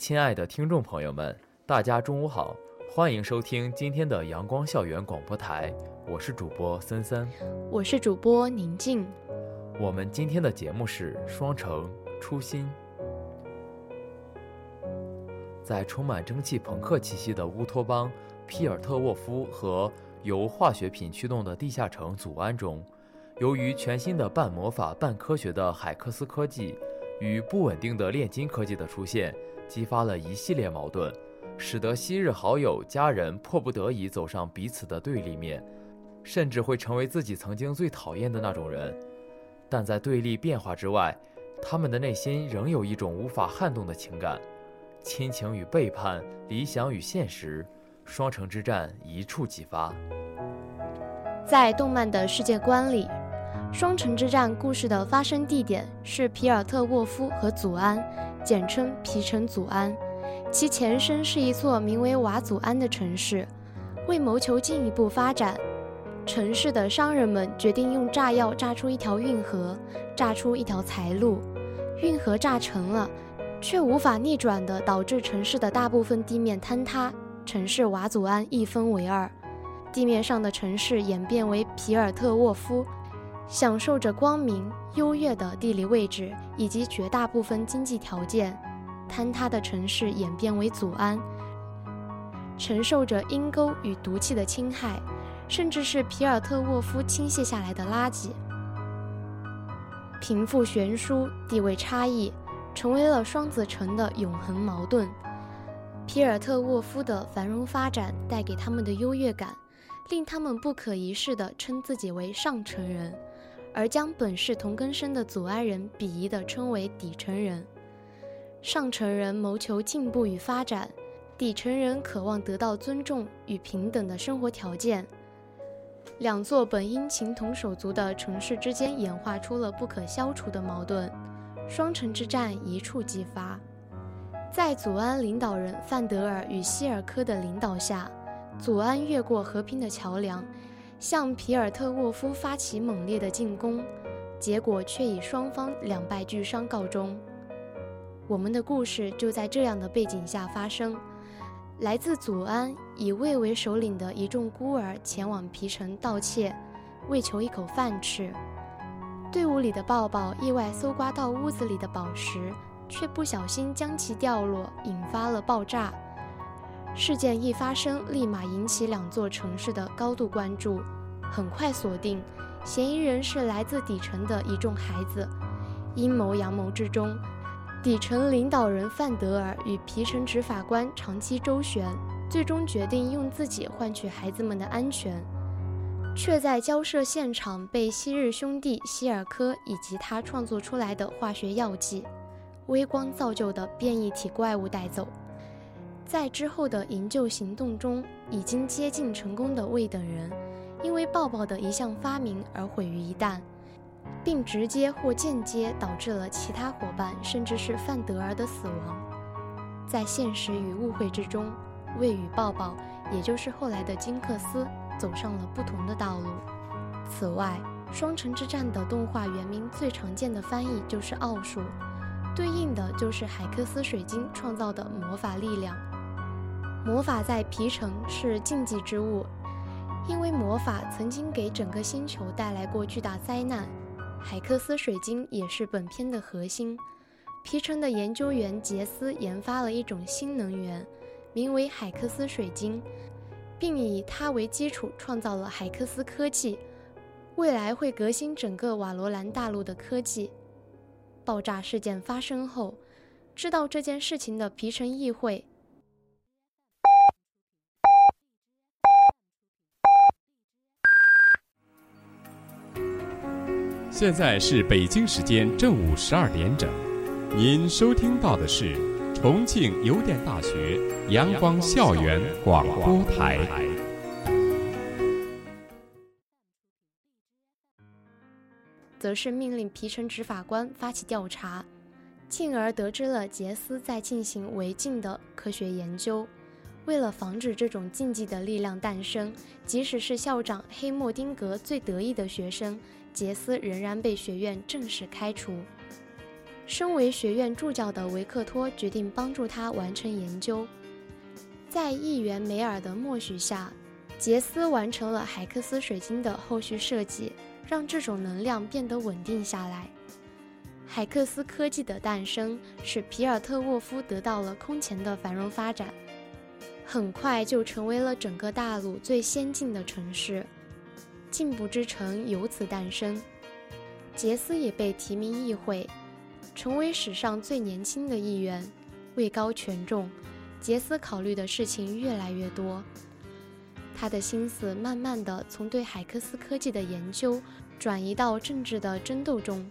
亲爱的听众朋友们，大家中午好，欢迎收听今天的阳光校园广播台，我是主播森森，我是主播宁静。我们今天的节目是《双城初心》。在充满蒸汽朋克气息的乌托邦皮尔特沃夫和由化学品驱动的地下城祖安中，由于全新的半魔法半科学的海克斯科技与不稳定的炼金科技的出现。激发了一系列矛盾，使得昔日好友、家人迫不得已走上彼此的对立面，甚至会成为自己曾经最讨厌的那种人。但在对立变化之外，他们的内心仍有一种无法撼动的情感：亲情与背叛，理想与现实，双城之战一触即发。在动漫的世界观里，双城之战故事的发生地点是皮尔特沃夫和祖安。简称皮城祖安，其前身是一座名为瓦祖安的城市。为谋求进一步发展，城市的商人们决定用炸药炸出一条运河，炸出一条财路。运河炸成了，却无法逆转的，导致城市的大部分地面坍塌，城市瓦祖安一分为二。地面上的城市演变为皮尔特沃夫。享受着光明、优越的地理位置以及绝大部分经济条件，坍塌的城市演变为祖安，承受着阴沟与毒气的侵害，甚至是皮尔特沃夫倾泻下来的垃圾。贫富悬殊、地位差异，成为了双子城的永恒矛盾。皮尔特沃夫的繁荣发展带给他们的优越感，令他们不可一世地称自己为上层人。而将本是同根生的祖安人鄙夷地称为底层人，上层人谋求进步与发展，底层人渴望得到尊重与平等的生活条件。两座本应情同手足的城市之间演化出了不可消除的矛盾，双城之战一触即发。在祖安领导人范德尔与希尔科的领导下，祖安越过和平的桥梁。向皮尔特沃夫发起猛烈的进攻，结果却以双方两败俱伤告终。我们的故事就在这样的背景下发生。来自祖安以魏为首领的一众孤儿前往皮城盗窃，为求一口饭吃。队伍里的抱抱意外搜刮到屋子里的宝石，却不小心将其掉落，引发了爆炸。事件一发生，立马引起两座城市的高度关注。很快锁定嫌疑人是来自底层的一众孩子。阴谋阳谋之中，底层领导人范德尔与皮城执法官长期周旋，最终决定用自己换取孩子们的安全，却在交涉现场被昔日兄弟希尔科以及他创作出来的化学药剂——微光造就的变异体怪物带走。在之后的营救行动中，已经接近成功的魏等人，因为抱抱的一项发明而毁于一旦，并直接或间接导致了其他伙伴甚至是范德尔的死亡。在现实与误会之中，魏与抱抱，也就是后来的金克斯，走上了不同的道路。此外，《双城之战》的动画原名最常见的翻译就是奥数，对应的就是海克斯水晶创造的魔法力量。魔法在皮城是禁忌之物，因为魔法曾经给整个星球带来过巨大灾难。海克斯水晶也是本片的核心。皮城的研究员杰斯研发了一种新能源，名为海克斯水晶，并以它为基础创造了海克斯科技，未来会革新整个瓦罗兰大陆的科技。爆炸事件发生后，知道这件事情的皮城议会。现在是北京时间正午十二点整，您收听到的是重庆邮电大学阳光校园广播台。则是命令皮城执法官发起调查，进而得知了杰斯在进行违禁的科学研究。为了防止这种禁忌的力量诞生，即使是校长黑莫丁格最得意的学生杰斯，仍然被学院正式开除。身为学院助教的维克托决定帮助他完成研究。在议员梅尔的默许下，杰斯完成了海克斯水晶的后续设计，让这种能量变得稳定下来。海克斯科技的诞生，使皮尔特沃夫得到了空前的繁荣发展。很快就成为了整个大陆最先进的城市，进步之城由此诞生。杰斯也被提名议会，成为史上最年轻的议员。位高权重，杰斯考虑的事情越来越多，他的心思慢慢的从对海克斯科技的研究转移到政治的争斗中。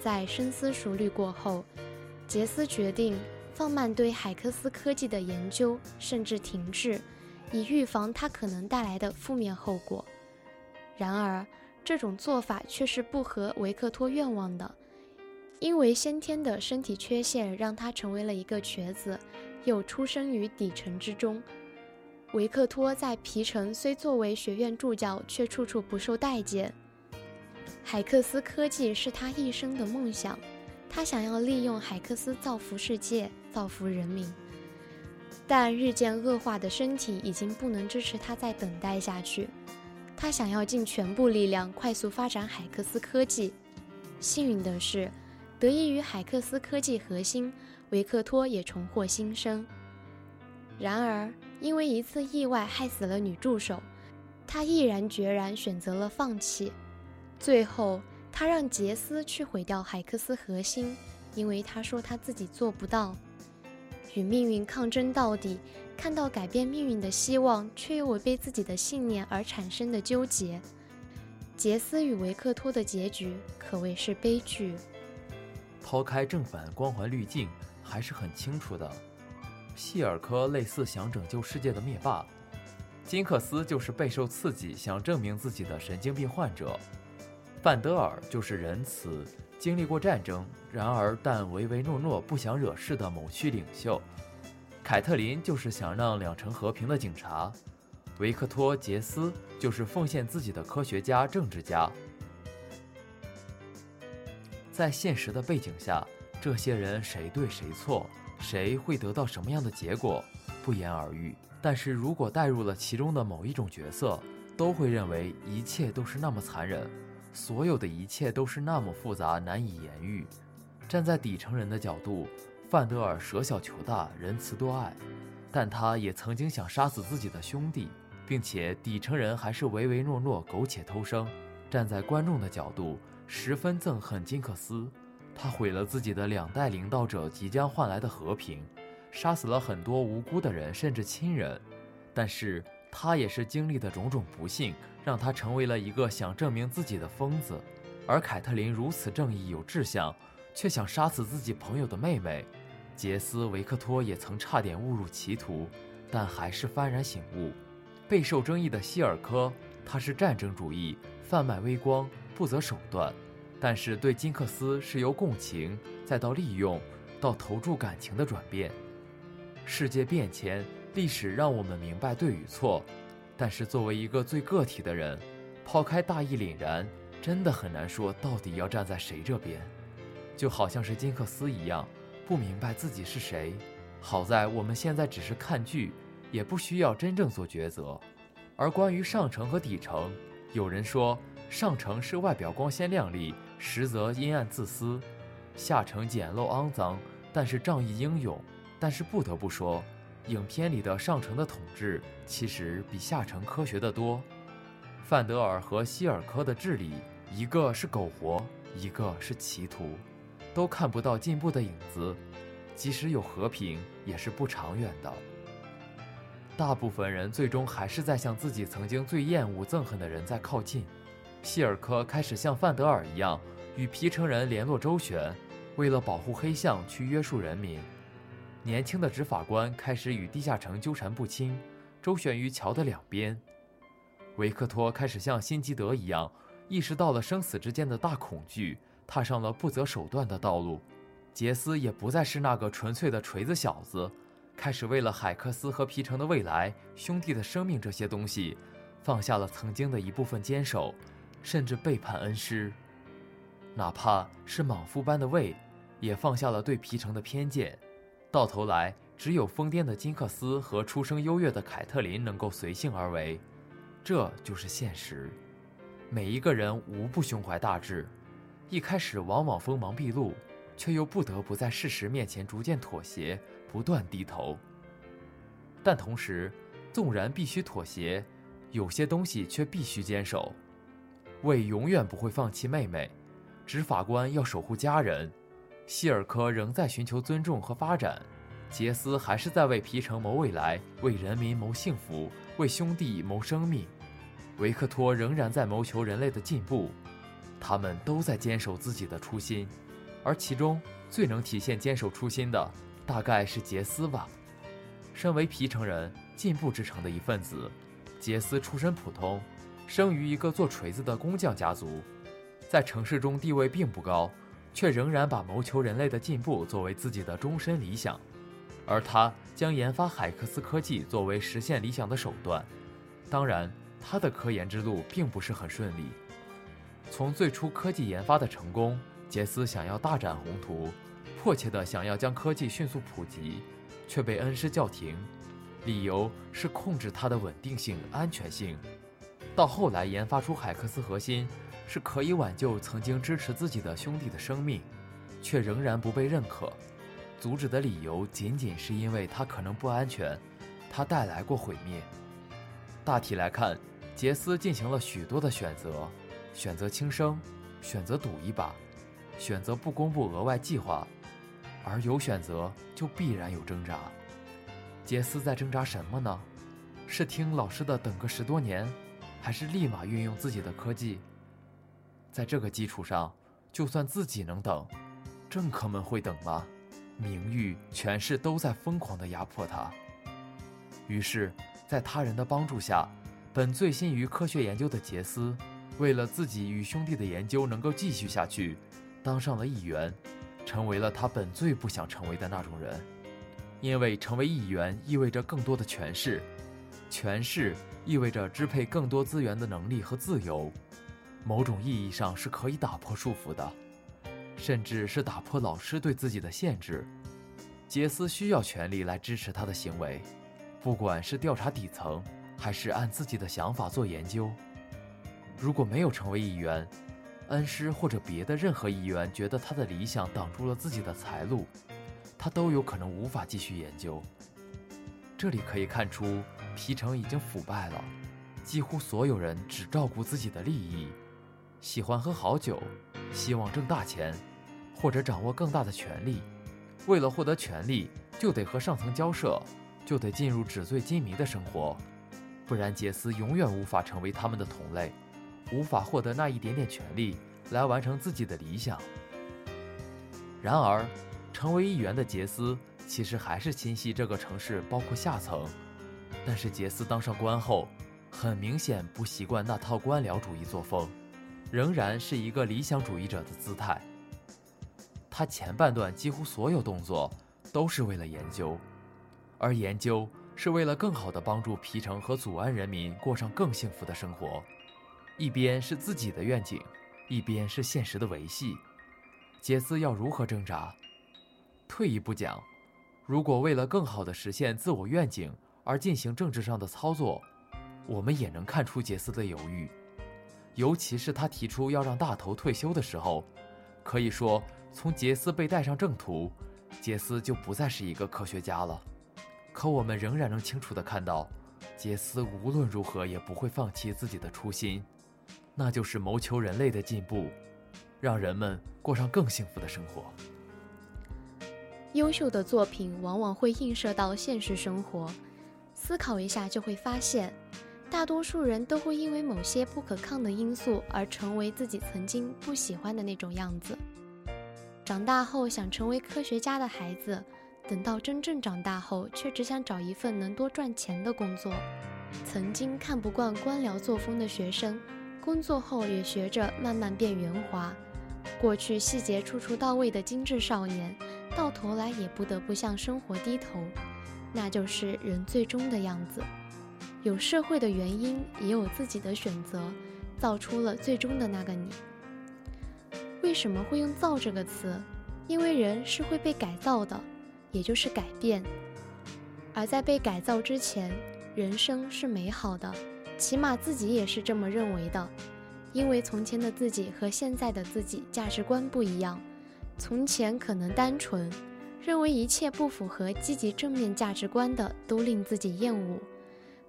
在深思熟虑过后，杰斯决定。放慢对海克斯科技的研究，甚至停滞，以预防它可能带来的负面后果。然而，这种做法却是不合维克托愿望的，因为先天的身体缺陷让他成为了一个瘸子，又出生于底层之中。维克托在皮城虽作为学院助教，却处处不受待见。海克斯科技是他一生的梦想。他想要利用海克斯造福世界，造福人民，但日渐恶化的身体已经不能支持他再等待下去。他想要尽全部力量快速发展海克斯科技。幸运的是，得益于海克斯科技核心，维克托也重获新生。然而，因为一次意外害死了女助手，他毅然决然选择了放弃。最后。他让杰斯去毁掉海克斯核心，因为他说他自己做不到。与命运抗争到底，看到改变命运的希望，却又违背自己的信念而产生的纠结。杰斯与维克托的结局可谓是悲剧。抛开正反光环滤镜，还是很清楚的。希尔科类似想拯救世界的灭霸，金克斯就是备受刺激想证明自己的神经病患者。范德尔就是仁慈，经历过战争，然而但唯唯诺诺，不想惹事的某区领袖。凯特琳就是想让两城和平的警察。维克托·杰斯就是奉献自己的科学家、政治家。在现实的背景下，这些人谁对谁错，谁会得到什么样的结果，不言而喻。但是如果带入了其中的某一种角色，都会认为一切都是那么残忍。所有的一切都是那么复杂，难以言喻。站在底层人的角度，范德尔舍小求大，仁慈多爱，但他也曾经想杀死自己的兄弟，并且底层人还是唯唯诺诺，苟且偷生。站在观众的角度，十分憎恨金克斯，他毁了自己的两代领导者即将换来的和平，杀死了很多无辜的人，甚至亲人。但是他也是经历的种种不幸。让他成为了一个想证明自己的疯子，而凯特琳如此正义有志向，却想杀死自己朋友的妹妹。杰斯·维克托也曾差点误入歧途，但还是幡然醒悟。备受争议的希尔科，他是战争主义，贩卖微光，不择手段；但是对金克斯是由共情，再到利用，到投注感情的转变。世界变迁，历史让我们明白对与错。但是作为一个最个体的人，抛开大义凛然，真的很难说到底要站在谁这边。就好像是金克斯一样，不明白自己是谁。好在我们现在只是看剧，也不需要真正做抉择。而关于上层和底层，有人说上层是外表光鲜亮丽，实则阴暗自私；下层简陋肮脏，但是仗义英勇。但是不得不说。影片里的上层的统治其实比下层科学的多。范德尔和希尔科的治理，一个是苟活，一个是歧途，都看不到进步的影子。即使有和平，也是不长远的。大部分人最终还是在向自己曾经最厌恶、憎恨的人在靠近。希尔科开始像范德尔一样，与皮城人联络周旋，为了保护黑象去约束人民。年轻的执法官开始与地下城纠缠不清，周旋于桥的两边。维克托开始像辛吉德一样，意识到了生死之间的大恐惧，踏上了不择手段的道路。杰斯也不再是那个纯粹的锤子小子，开始为了海克斯和皮城的未来、兄弟的生命这些东西，放下了曾经的一部分坚守，甚至背叛恩师。哪怕是莽夫般的魏，也放下了对皮城的偏见。到头来，只有疯癫的金克斯和出生优越的凯特琳能够随性而为。这就是现实。每一个人无不胸怀大志，一开始往往锋芒毕露。却又不得不在事实面前逐渐妥协，不断低头。但同时，纵然必须妥协，有些东西却必须坚守。魏永远不会放弃妹妹，执法官要守护家人，希尔科仍在寻求尊重和发展，杰斯还是在为皮城谋未来，为人民谋幸福，为兄弟谋生命。维克托仍然在谋求人类的进步，他们都在坚守自己的初心。而其中最能体现坚守初心的，大概是杰斯吧。身为皮城人进步之城的一份子，杰斯出身普通，生于一个做锤子的工匠家族，在城市中地位并不高，却仍然把谋求人类的进步作为自己的终身理想。而他将研发海克斯科技作为实现理想的手段。当然，他的科研之路并不是很顺利。从最初科技研发的成功。杰斯想要大展宏图，迫切地想要将科技迅速普及，却被恩师叫停，理由是控制它的稳定性、安全性。到后来研发出海克斯核心，是可以挽救曾经支持自己的兄弟的生命，却仍然不被认可。阻止的理由仅仅是因为他可能不安全，他带来过毁灭。大体来看，杰斯进行了许多的选择：选择轻生，选择赌一把。选择不公布额外计划，而有选择就必然有挣扎。杰斯在挣扎什么呢？是听老师的等个十多年，还是立马运用自己的科技？在这个基础上，就算自己能等，政客们会等吗？名誉、权势都在疯狂地压迫他。于是，在他人的帮助下，本醉心于科学研究的杰斯，为了自己与兄弟的研究能够继续下去。当上了议员，成为了他本最不想成为的那种人，因为成为议员意味着更多的权势，权势意味着支配更多资源的能力和自由，某种意义上是可以打破束缚的，甚至是打破老师对自己的限制。杰斯需要权力来支持他的行为，不管是调查底层，还是按自己的想法做研究。如果没有成为议员，恩师或者别的任何议员觉得他的理想挡住了自己的财路，他都有可能无法继续研究。这里可以看出，皮城已经腐败了，几乎所有人只照顾自己的利益，喜欢喝好酒，希望挣大钱，或者掌握更大的权力。为了获得权力，就得和上层交涉，就得进入纸醉金迷的生活，不然杰斯永远无法成为他们的同类。无法获得那一点点权利来完成自己的理想。然而，成为议员的杰斯其实还是心系这个城市，包括下层。但是杰斯当上官后，很明显不习惯那套官僚主义作风，仍然是一个理想主义者的姿态。他前半段几乎所有动作都是为了研究，而研究是为了更好地帮助皮城和祖安人民过上更幸福的生活。一边是自己的愿景，一边是现实的维系，杰斯要如何挣扎？退一步讲，如果为了更好的实现自我愿景而进行政治上的操作，我们也能看出杰斯的犹豫。尤其是他提出要让大头退休的时候，可以说，从杰斯被带上正途，杰斯就不再是一个科学家了。可我们仍然能清楚地看到，杰斯无论如何也不会放弃自己的初心。那就是谋求人类的进步，让人们过上更幸福的生活。优秀的作品往往会映射到现实生活，思考一下就会发现，大多数人都会因为某些不可抗的因素而成为自己曾经不喜欢的那种样子。长大后想成为科学家的孩子，等到真正长大后，却只想找一份能多赚钱的工作。曾经看不惯官僚作风的学生，工作后也学着慢慢变圆滑。过去细节处处到位的精致少年，到头来也不得不向生活低头。那就是人最终的样子。有社会的原因，也有自己的选择，造出了最终的那个你。为什么会用“造”这个词？因为人是会被改造的，也就是改变。而在被改造之前，人生是美好的，起码自己也是这么认为的。因为从前的自己和现在的自己价值观不一样，从前可能单纯，认为一切不符合积极正面价值观的都令自己厌恶。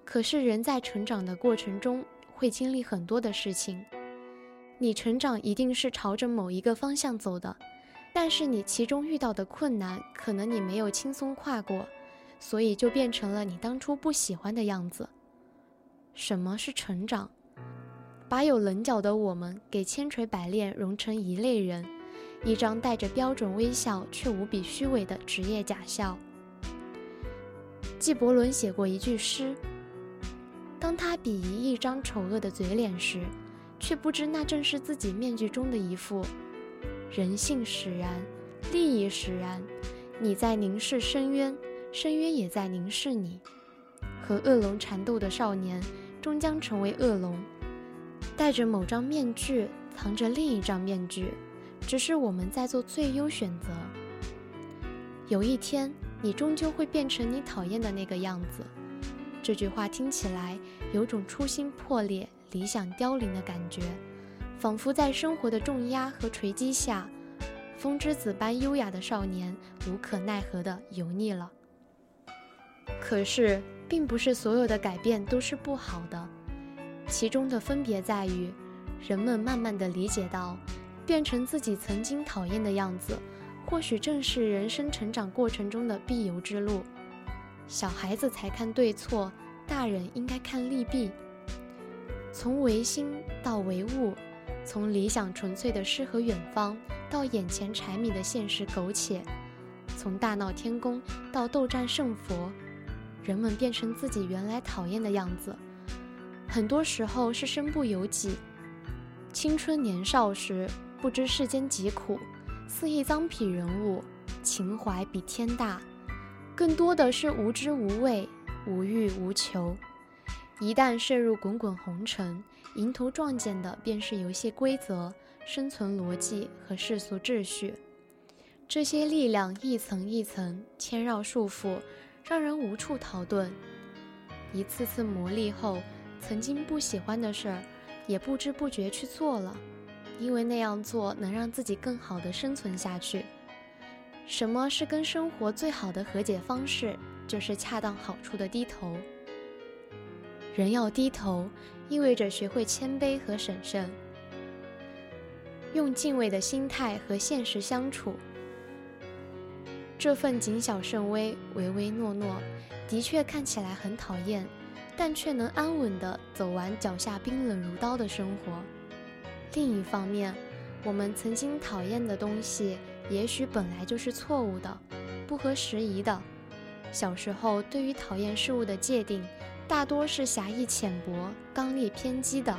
可是人在成长的过程中会经历很多的事情，你成长一定是朝着某一个方向走的，但是你其中遇到的困难，可能你没有轻松跨过，所以就变成了你当初不喜欢的样子。什么是成长？把有棱角的我们给千锤百炼融成一类人，一张带着标准微笑却无比虚伪的职业假笑。纪伯伦写过一句诗。当他鄙夷一张丑恶的嘴脸时，却不知那正是自己面具中的一副。人性使然，利益使然。你在凝视深渊，深渊也在凝视你。和恶龙缠斗的少年，终将成为恶龙。戴着某张面具，藏着另一张面具，只是我们在做最优选择。有一天，你终究会变成你讨厌的那个样子。这句话听起来有种初心破裂、理想凋零的感觉，仿佛在生活的重压和锤击下，风之子般优雅的少年无可奈何的油腻了。可是，并不是所有的改变都是不好的，其中的分别在于，人们慢慢地理解到，变成自己曾经讨厌的样子，或许正是人生成长过程中的必由之路。小孩子才看对错，大人应该看利弊。从唯心到唯物，从理想纯粹的诗和远方，到眼前柴米的现实苟且，从大闹天宫到斗战胜佛，人们变成自己原来讨厌的样子，很多时候是身不由己。青春年少时，不知世间疾苦，肆意脏痞人物，情怀比天大。更多的是无知无畏、无欲无求。一旦涉入滚滚红尘，迎头撞见的便是游戏规则、生存逻辑和世俗秩序。这些力量一层一层牵绕束缚，让人无处逃遁。一次次磨砺后，曾经不喜欢的事儿，也不知不觉去做了，因为那样做能让自己更好的生存下去。什么是跟生活最好的和解方式？就是恰当好处的低头。人要低头，意味着学会谦卑和审慎，用敬畏的心态和现实相处。这份谨小慎微、唯唯诺诺，的确看起来很讨厌，但却能安稳地走完脚下冰冷如刀的生活。另一方面，我们曾经讨厌的东西。也许本来就是错误的，不合时宜的。小时候对于讨厌事物的界定，大多是狭义浅薄、刚烈偏激的。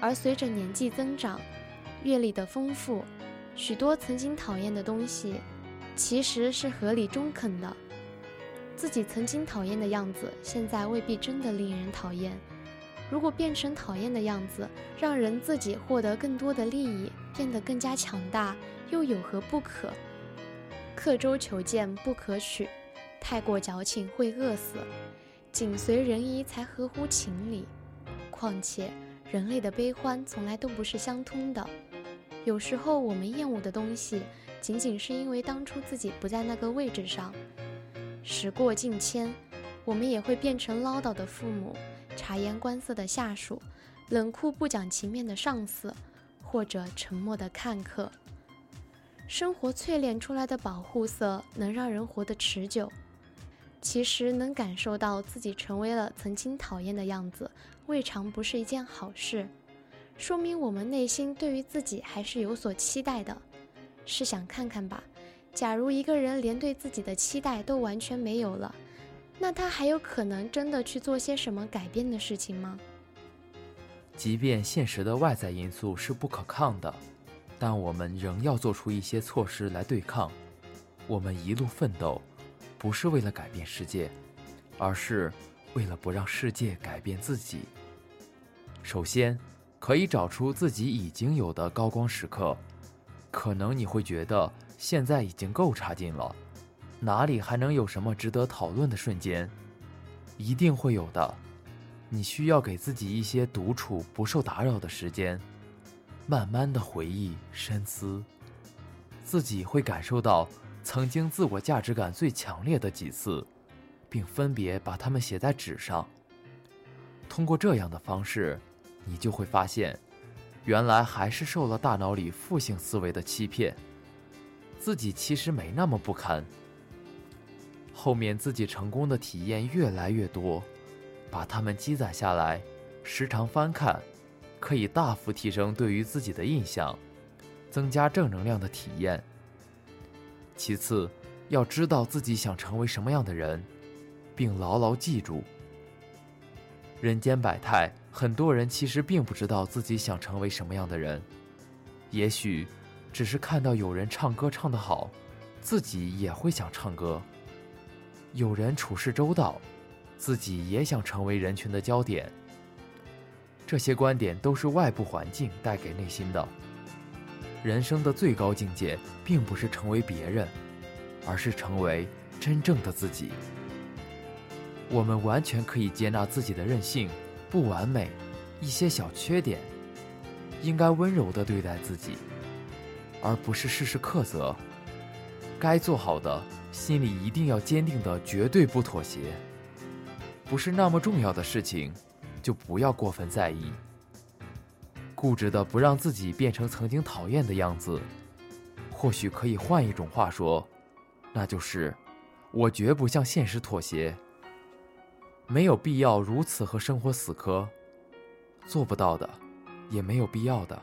而随着年纪增长，阅历的丰富，许多曾经讨厌的东西，其实是合理中肯的。自己曾经讨厌的样子，现在未必真的令人讨厌。如果变成讨厌的样子，让人自己获得更多的利益，变得更加强大。又有何不可？刻舟求剑不可取，太过矫情会饿死。紧随人意才合乎情理。况且人类的悲欢从来都不是相通的。有时候我们厌恶的东西，仅仅是因为当初自己不在那个位置上。时过境迁，我们也会变成唠叨的父母、察言观色的下属、冷酷不讲情面的上司，或者沉默的看客。生活淬炼出来的保护色，能让人活得持久。其实能感受到自己成为了曾经讨厌的样子，未尝不是一件好事，说明我们内心对于自己还是有所期待的。试想看看吧，假如一个人连对自己的期待都完全没有了，那他还有可能真的去做些什么改变的事情吗？即便现实的外在因素是不可抗的，但我们仍要做出一些措施来对抗。我们一路奋斗，不是为了改变世界，而是为了不让世界改变自己。首先，可以找出自己已经有的高光时刻。可能你会觉得现在已经够差劲了，哪里还能有什么值得讨论的瞬间？一定会有的。你需要给自己一些独处、不受打扰的时间，慢慢的回忆、深思，自己会感受到曾经自我价值感最强烈的几次，并分别把它们写在纸上。通过这样的方式，你就会发现，原来还是受了大脑里负性思维的欺骗，自己其实没那么不堪。后面自己成功的体验越来越多。把它们积攒下来，时常翻看，可以大幅提升对于自己的印象，增加正能量的体验。其次，要知道自己想成为什么样的人，并牢牢记住：人间百态，很多人其实并不知道自己想成为什么样的人，也许只是看到有人唱歌唱得好，自己也会想唱歌；有人处事周到。自己也想成为人群的焦点。这些观点都是外部环境带给内心的。人生的最高境界，并不是成为别人，而是成为真正的自己。我们完全可以接纳自己的任性、不完美、一些小缺点，应该温柔地对待自己，而不是事事苛责。该做好的，心里一定要坚定的，绝对不妥协。不是那么重要的事情，就不要过分在意。固执的不让自己变成曾经讨厌的样子，或许可以换一种话说，那就是我绝不向现实妥协。没有必要如此和生活死磕，做不到的，也没有必要的。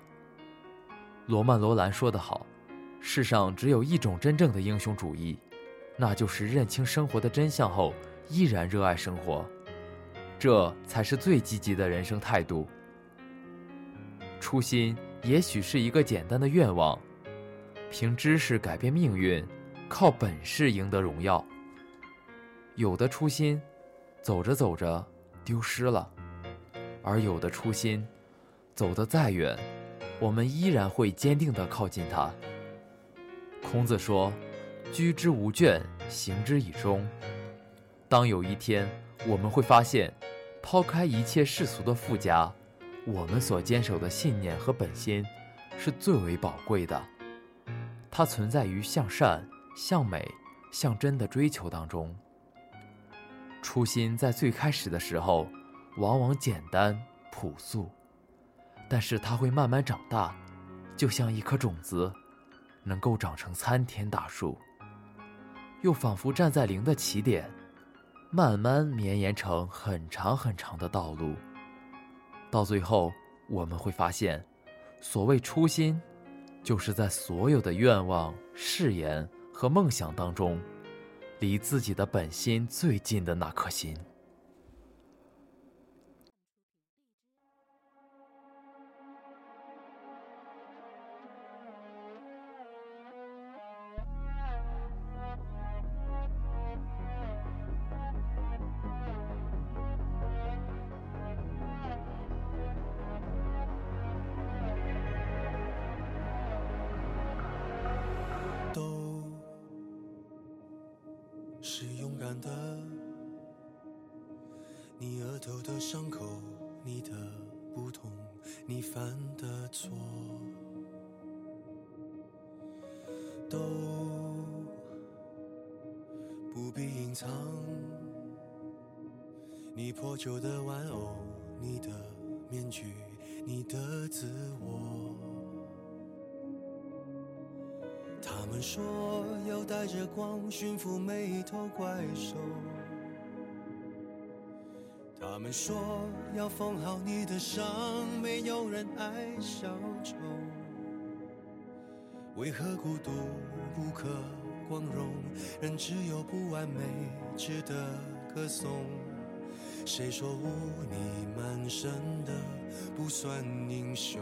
罗曼·罗兰说得好：“世上只有一种真正的英雄主义，那就是认清生活的真相后。”依然热爱生活，这才是最积极的人生态度。初心也许是一个简单的愿望，凭知识改变命运，靠本事赢得荣耀。有的初心，走着走着丢失了；而有的初心，走得再远，我们依然会坚定地靠近它。孔子说：“居之无倦，行之以忠。”当有一天我们会发现，抛开一切世俗的附加，我们所坚守的信念和本心是最为宝贵的。它存在于向善、向美、向真的追求当中。初心在最开始的时候，往往简单朴素，但是它会慢慢长大，就像一颗种子，能够长成参天大树，又仿佛站在零的起点。慢慢绵延成很长很长的道路，到最后我们会发现，所谓初心，就是在所有的愿望、誓言和梦想当中，离自己的本心最近的那颗心。是勇敢的，你额头的伤口，你的不同，你犯的错，都不必隐藏。你破旧的玩偶，你的面具，你的自我。说要带着光驯服每一头怪兽。他们说要缝好你的伤，没有人爱小丑。为何孤独不可光荣？人只有不完美，值得歌颂。谁说污泥满身的不算英雄？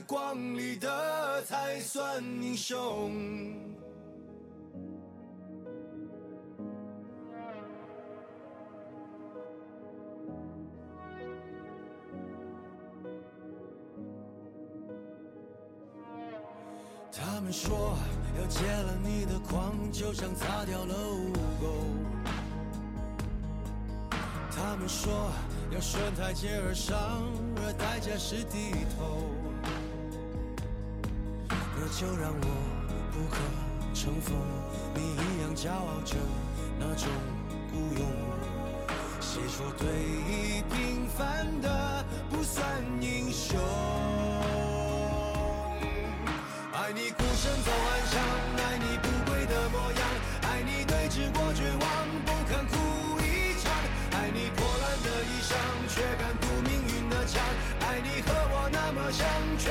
光里的才算英雄？他们说要戒了你的狂，就像擦掉了污垢。他们说要顺台阶而上，而代价是低头。就让我不可乘风，你一样骄傲着那种孤勇。谁说对弈平凡的不算英雄？爱你孤身走暗巷，爱你不跪的模样，爱你对峙过绝望，不肯哭一场，爱你破烂的衣裳，却敢堵命运的枪，爱你和我那么像，缺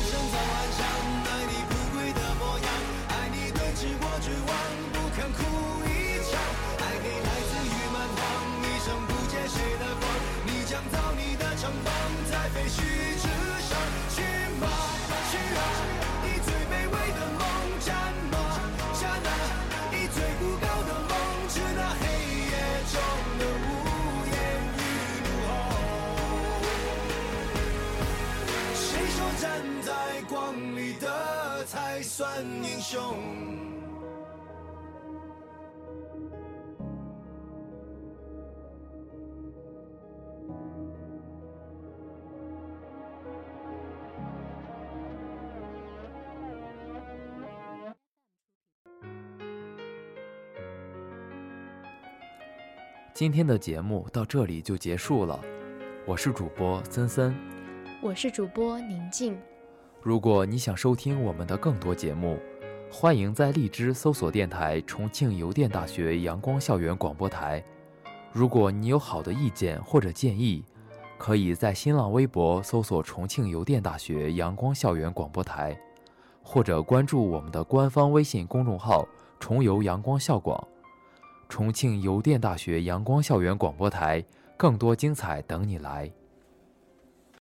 算英雄？今天的节目到这里就结束了，我是主播森森。我是主播宁静，如果你想收听我们的更多节目，欢迎在荔枝搜索电台重庆邮电大学阳光校园广播台。如果你有好的意见或者建议，可以在新浪微博搜索重庆邮电大学阳光校园广播台，或者关注我们的官方微信公众号“重邮阳光校广”。重庆邮电大学阳光校园广播台，更多精彩等你来。